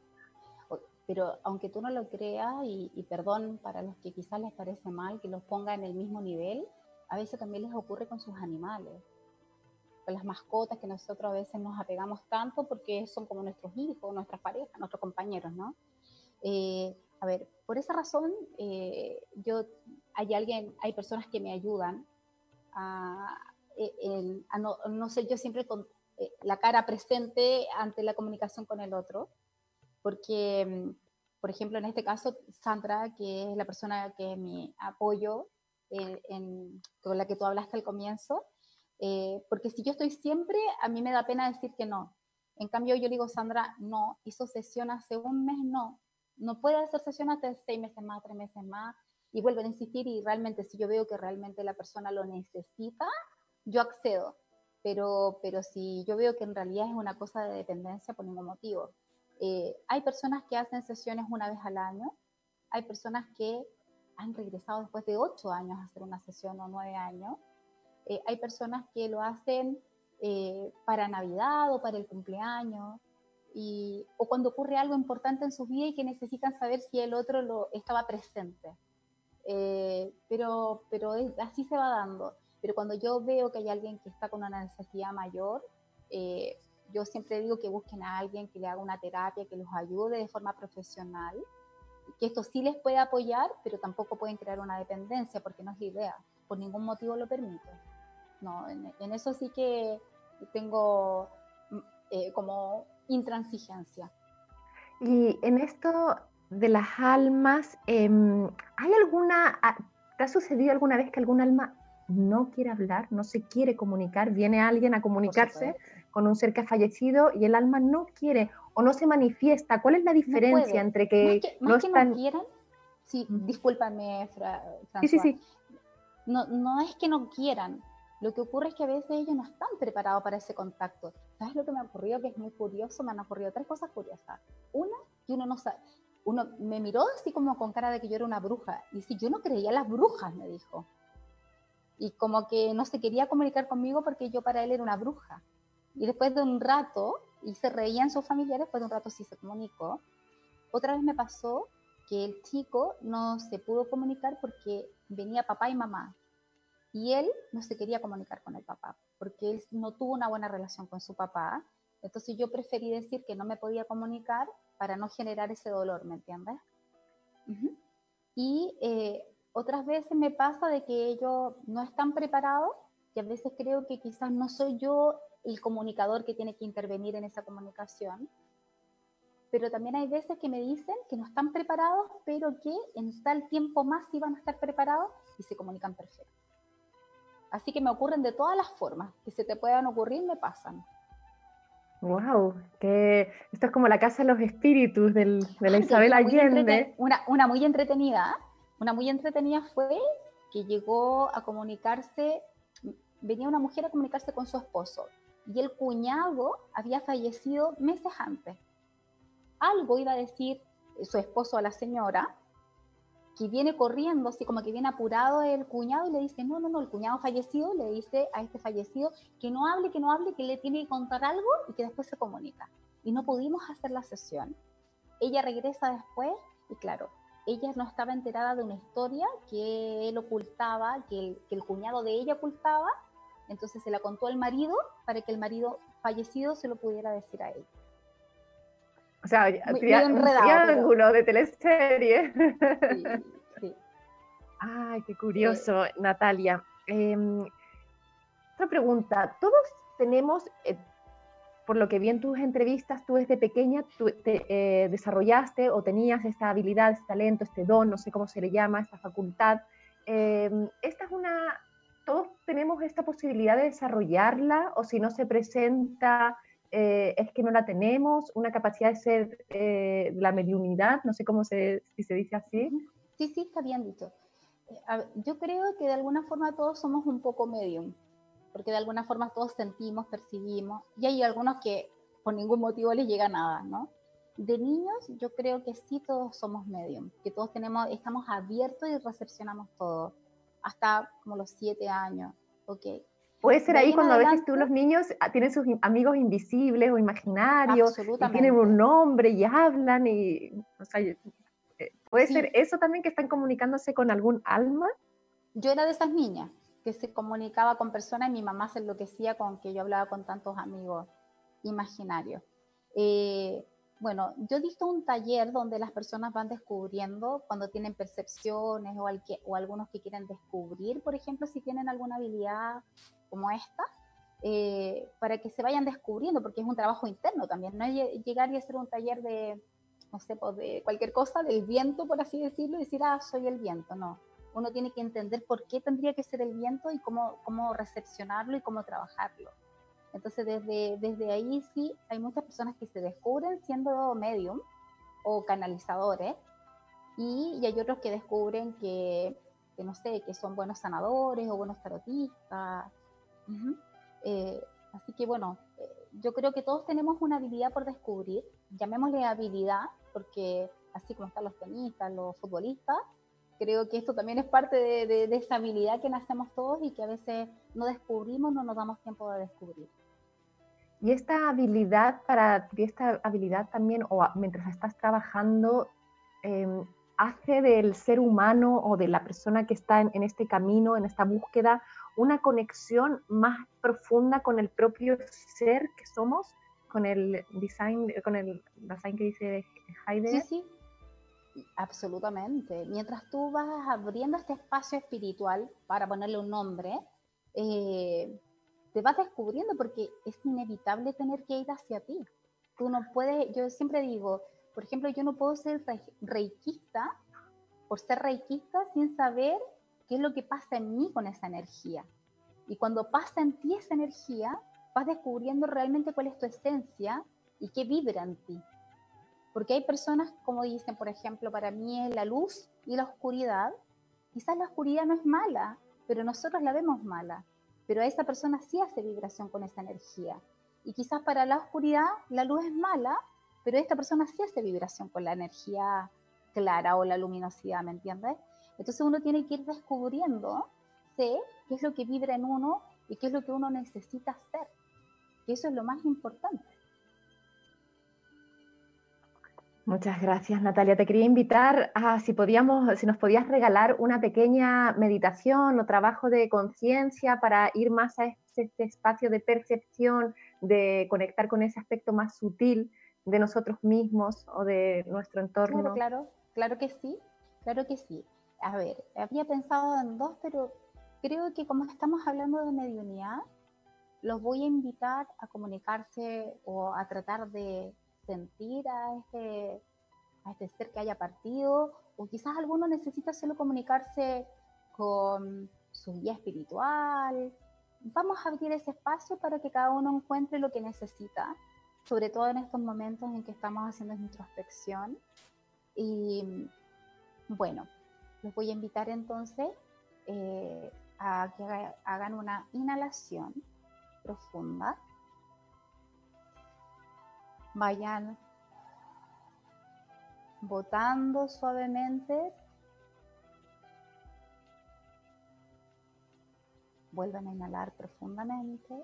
Pero aunque tú no lo creas, y, y perdón para los que quizás les parece mal que los ponga en el mismo nivel, a veces también les ocurre con sus animales con las mascotas que nosotros a veces nos apegamos tanto porque son como nuestros hijos, nuestras parejas, nuestros compañeros, ¿no? Eh, a ver, por esa razón, eh, yo, hay alguien, hay personas que me ayudan a, eh, no, no, sé, yo siempre con la cara presente ante la comunicación con el otro, porque, mm, por ejemplo, en este caso, Sandra, que es la persona que me apoyo, en, con la que tú hablaste al comienzo, eh, porque si yo estoy siempre, a mí me da pena decir que no. En cambio, yo digo, Sandra, no, hizo sesión hace un mes, no. No puede hacer sesión hasta seis meses más, tres meses más. Y vuelven a insistir y realmente si yo veo que realmente la persona lo necesita, yo accedo. Pero, pero si yo veo que en realidad es una cosa de dependencia por ningún motivo. Eh, hay personas que hacen sesiones una vez al año, hay personas que han regresado después de ocho años a hacer una sesión o nueve años. Eh, hay personas que lo hacen eh, para Navidad o para el cumpleaños, y, o cuando ocurre algo importante en su vida y que necesitan saber si el otro lo estaba presente. Eh, pero pero así se va dando. Pero cuando yo veo que hay alguien que está con una necesidad mayor, eh, yo siempre digo que busquen a alguien que le haga una terapia, que los ayude de forma profesional, que esto sí les puede apoyar, pero tampoco pueden crear una dependencia porque no es la idea, por ningún motivo lo permite. No, en, eso sí que tengo mm, eh, como intransigencia. Y en esto de las almas, em, ¿hay alguna, te ha sucedido alguna vez que algún alma no quiere hablar, no se quiere comunicar, viene alguien a comunicarse con un ser que ha fallecido y el alma no quiere o no se manifiesta? ¿Cuál es la diferencia entre que no, es que, no quieran? Sí, discúlpame, Sí, sí, sí. No, no es que no quieran, lo que ocurre es que a veces ellos no están preparados para ese contacto. ¿Sabes lo que me ha ocurrido? Que es muy curioso, me han ocurrido tres cosas curiosas. Una, que uno no sabe, uno me miró así como con cara de que yo era una bruja. Y si yo no creía las brujas, me dijo. Y como que no se quería comunicar conmigo porque yo para él era una bruja. Y después de un rato, y se reían sus familiares, después de un rato sí se comunicó. Otra vez me pasó que el chico no se pudo comunicar porque venía papá y mamá. Y él no se quería comunicar con el papá porque él no tuvo una buena relación con su papá. Entonces yo preferí decir que no me podía comunicar para no generar ese dolor, ¿me entiendes? Y eh, otras veces me pasa de que ellos no están preparados y a veces creo que quizás no soy yo el comunicador que tiene que intervenir en esa comunicación, pero también hay veces que me dicen que no están preparados, pero que en tal tiempo más iban a estar preparados y se comunican perfecto. Así que me ocurren de todas las formas que se te puedan ocurrir, me pasan. Wow, que esto es como la casa de los espíritus del, de la Isabel Allende. Una, una muy entretenida, una muy entretenida fue que llegó a comunicarse, venía una mujer a comunicarse con su esposo y el cuñado había fallecido meses antes. Algo iba a decir su esposo a la señora que viene corriendo, así como que viene apurado el cuñado y le dice, no, no, no, el cuñado fallecido, le dice a este fallecido que no hable, que no hable, que le tiene que contar algo y que después se comunica. Y no pudimos hacer la sesión. Ella regresa después y claro, ella no estaba enterada de una historia que él ocultaba, que el, que el cuñado de ella ocultaba, entonces se la contó al marido para que el marido fallecido se lo pudiera decir a él. O sea, triángulo de teleserie. Sí, Ay, qué curioso, Natalia. Em, otra pregunta. Todos tenemos, eh, por lo que vi en tus entrevistas, tú desde pequeña tú te, eh, desarrollaste o tenías esta habilidad, este talento, este don, no sé cómo se le llama, esta facultad. Em, esta es una, todos tenemos esta posibilidad de desarrollarla o si no se presenta eh, es que no la tenemos, una capacidad de ser eh, la mediunidad, no sé cómo se, si se dice así. Sí, sí, está bien dicho. Eh, yo creo que de alguna forma todos somos un poco medium, porque de alguna forma todos sentimos, percibimos, y hay algunos que por ningún motivo les llega nada, ¿no? De niños yo creo que sí todos somos medium, que todos tenemos, estamos abiertos y recepcionamos todo, hasta como los siete años, ¿ok? Puede ser ahí cuando a veces tú los niños ah, tienen sus amigos invisibles o imaginarios, y tienen un nombre y hablan y, o sea, eh, puede ser eso también que están comunicándose con algún alma. Yo era de esas niñas que se comunicaba con personas y mi mamá se enloquecía con que yo hablaba con tantos amigos imaginarios. Eh, bueno, yo he visto un taller donde las personas van descubriendo cuando tienen percepciones o, o algunos que quieren descubrir, por ejemplo, si tienen alguna habilidad como esta, eh, para que se vayan descubriendo, porque es un trabajo interno también, no es llegar y hacer un taller de, no sé, pues de cualquier cosa, del viento, por así decirlo, y decir, ah, soy el viento, no. Uno tiene que entender por qué tendría que ser el viento y cómo, cómo recepcionarlo y cómo trabajarlo. Entonces, desde, desde ahí sí, hay muchas personas que se descubren siendo medium o canalizadores, y, y hay otros que descubren que, que, no sé, que son buenos sanadores o buenos tarotistas, eh, así que bueno, eh, yo creo que todos tenemos una habilidad por descubrir, llamémosle habilidad, porque así como están los tenistas, los futbolistas, Creo que esto también es parte de, esa habilidad que nacemos todos y que a veces no descubrimos, no nos damos tiempo de descubrir. Y esta habilidad para ti, esta habilidad también, o mientras estás trabajando, em, hace del ser humano o de la persona que está en, este camino, en esta búsqueda, una conexión más profunda con el propio ser que somos, con el design, con el design que dice Heidegger. Sí, sí, absolutamente. Mientras tú vas abriendo este espacio espiritual, para ponerle un nombre, eh, te vas descubriendo porque es inevitable tener que ir hacia ti. Tú no puedes, yo siempre digo, por ejemplo, yo no puedo ser reikista por ser reikista sin saber qué es lo que pasa en mí con esa energía. Y cuando pasa en ti esa energía, vas descubriendo realmente cuál es tu esencia y qué vibra en ti. Porque hay personas, como dicen, por ejemplo, para mí es la luz y la oscuridad. Quizás la oscuridad no es mala, pero nosotros la vemos mala. Pero a esa persona sí hace vibración con esa energía. Y quizás para la oscuridad la luz es mala, pero esta persona sí hace vibración con la energía clara o la luminosidad, ¿me entiendes? Entonces uno tiene que ir descubriendo sé qué es lo que vibra en uno y qué es lo que uno necesita hacer. Y eso es lo más importante. Muchas gracias, Natalia. Te quería invitar a si podíamos, si nos podías regalar una pequeña meditación o trabajo de conciencia para ir más a este, este espacio de percepción, de conectar con ese aspecto más sutil de nosotros mismos o de nuestro entorno. Claro, claro, claro que sí, claro que sí. A ver, había pensado en dos, pero creo que como estamos hablando de mediunidad, los voy a invitar a comunicarse o a tratar de sentir a este, a este ser que haya partido, o quizás alguno necesita solo comunicarse con su guía espiritual. Vamos a abrir ese espacio para que cada uno encuentre lo que necesita sobre todo en estos momentos en que estamos haciendo introspección. Y bueno, los voy a invitar entonces eh, a que hagan una inhalación profunda. Vayan botando suavemente. Vuelvan a inhalar profundamente.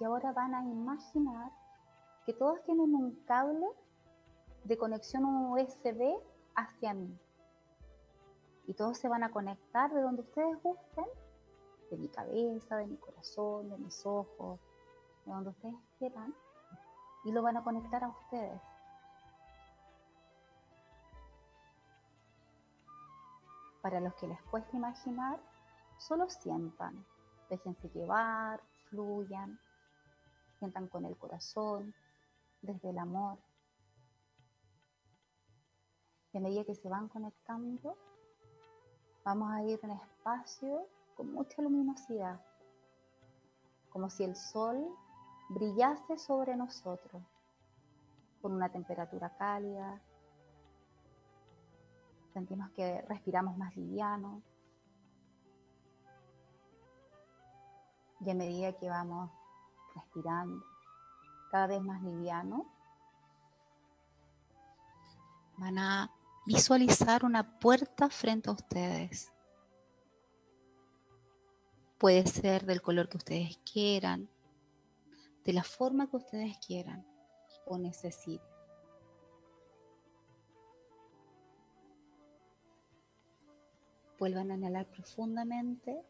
y ahora van a imaginar que todos tienen un cable de conexión USB hacia mí. Y todos se van a conectar de donde ustedes gusten, de mi cabeza, de mi corazón, de mis ojos, de donde ustedes quieran, y lo van a conectar a ustedes. Para los que les cuesta imaginar, solo sientan, déjense llevar, fluyan, sientan con el corazón, desde el amor. Y a medida que se van conectando, vamos a ir en espacio con mucha luminosidad, como si el sol brillase sobre nosotros, con una temperatura cálida. Sentimos que respiramos más liviano. Y a medida que vamos respirando, cada vez más liviano. Van a visualizar una puerta frente a ustedes. Puede ser del color que ustedes quieran, de la forma que ustedes quieran o necesiten. Vuelvan a inhalar profundamente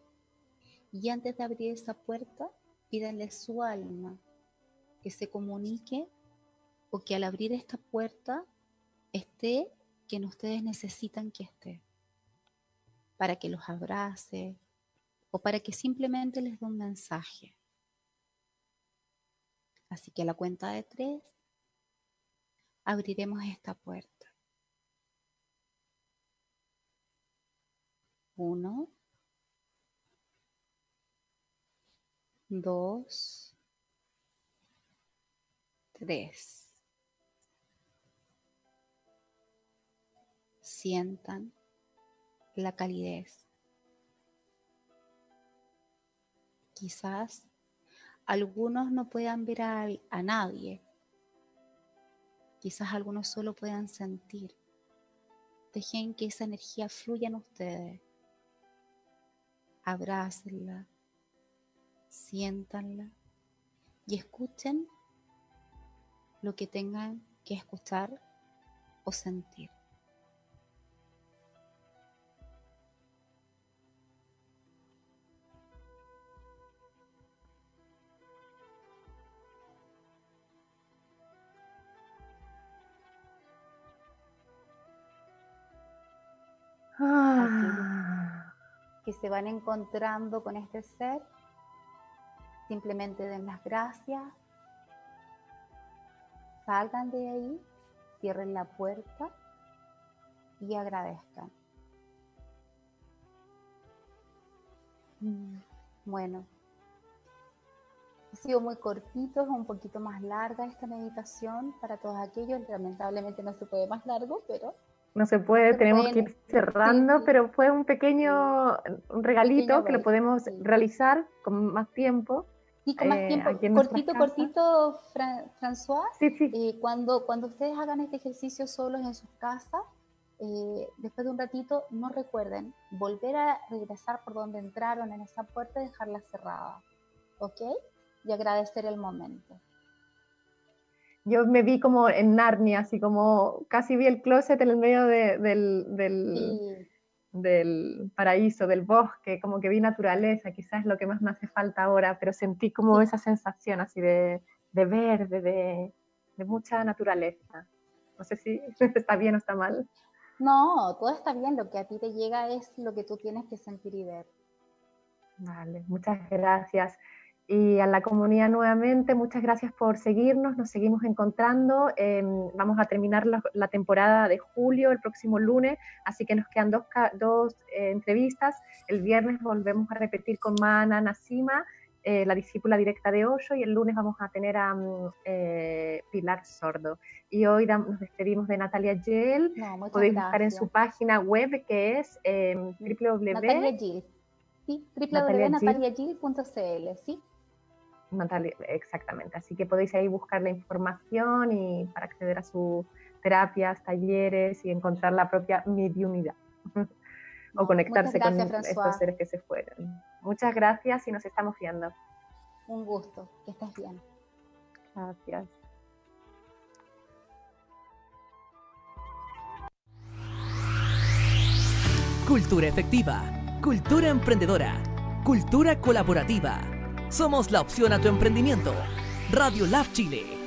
y antes de abrir esa puerta, pídanle su alma que se comunique o que al abrir esta puerta esté quien ustedes necesitan que esté, para que los abrace o para que simplemente les dé un mensaje. Así que a la cuenta de tres abriremos esta puerta. Uno, dos, tres. Sientan la calidez. Quizás algunos no puedan ver a, a nadie, Quizás algunos solo puedan sentir. Dejen que esa energía fluya en ustedes. Abrácenla, siéntanla y escuchen lo que tengan que escuchar o sentir. Que se van encontrando con este ser, simplemente den las gracias, salgan de ahí, cierren la puerta y agradezcan. Mm, Bueno, ha sido muy cortito, es un poquito más larga esta meditación. Para todos aquellos, lamentablemente no se puede más largo, pero No se puede, tenemos pueden- que ir cerrando, sí. pero fue un pequeño un regalito que lo podemos sí. realizar con más tiempo. sí, con más Eh, tiempo, cortito, cortito, Fran- François, Sí, sí, Eh, cuando, cuando ustedes hagan este ejercicio solos en sus casas, eh, después de un ratito, no recuerden volver a regresar por donde entraron en esa puerta y dejarla cerrada. ¿Ok? Y agradecer el momento. Yo me vi como en Narnia, así como casi vi el closet en el medio de- del, del, Y del paraíso, del bosque, como que vi naturaleza, quizás es lo que más me hace falta ahora, pero sentí como Sí. esa sensación así de, de verde, de, de mucha naturaleza. No sé si está bien o está mal. no, todo está bien. Lo que a ti te llega es lo que tú tienes que sentir y ver. Vale, muchas gracias. Y a la comunidad nuevamente, muchas gracias por seguirnos, nos seguimos encontrando. em, vamos a terminar la, la temporada de julio el próximo lunes, así que nos quedan dos, dos eh, entrevistas. El viernes volvemos a repetir con Mana Nasima, eh, la discípula directa de Osho, y el lunes vamos a tener a mm, eh, Pilar Sordo. Y hoy nos despedimos de Natalia Yel. No, Podéis gracias. buscar en su página web que es em, www. Natalia Gil. Sí, Natalia Gil. www.nataliagil.cl, ¿sí? Natalia, exactamente. Así que podéis ahí buscar la información y para acceder a sus terapias, talleres y encontrar la propia mediunidad. O conectarse muchas con gracias, estos seres que se fueron. Muchas gracias y nos estamos viendo. Un gusto. Que estés bien. Gracias. Cultura efectiva, cultura emprendedora, cultura colaborativa. Somos la opción a tu emprendimiento. Radio Lab Chile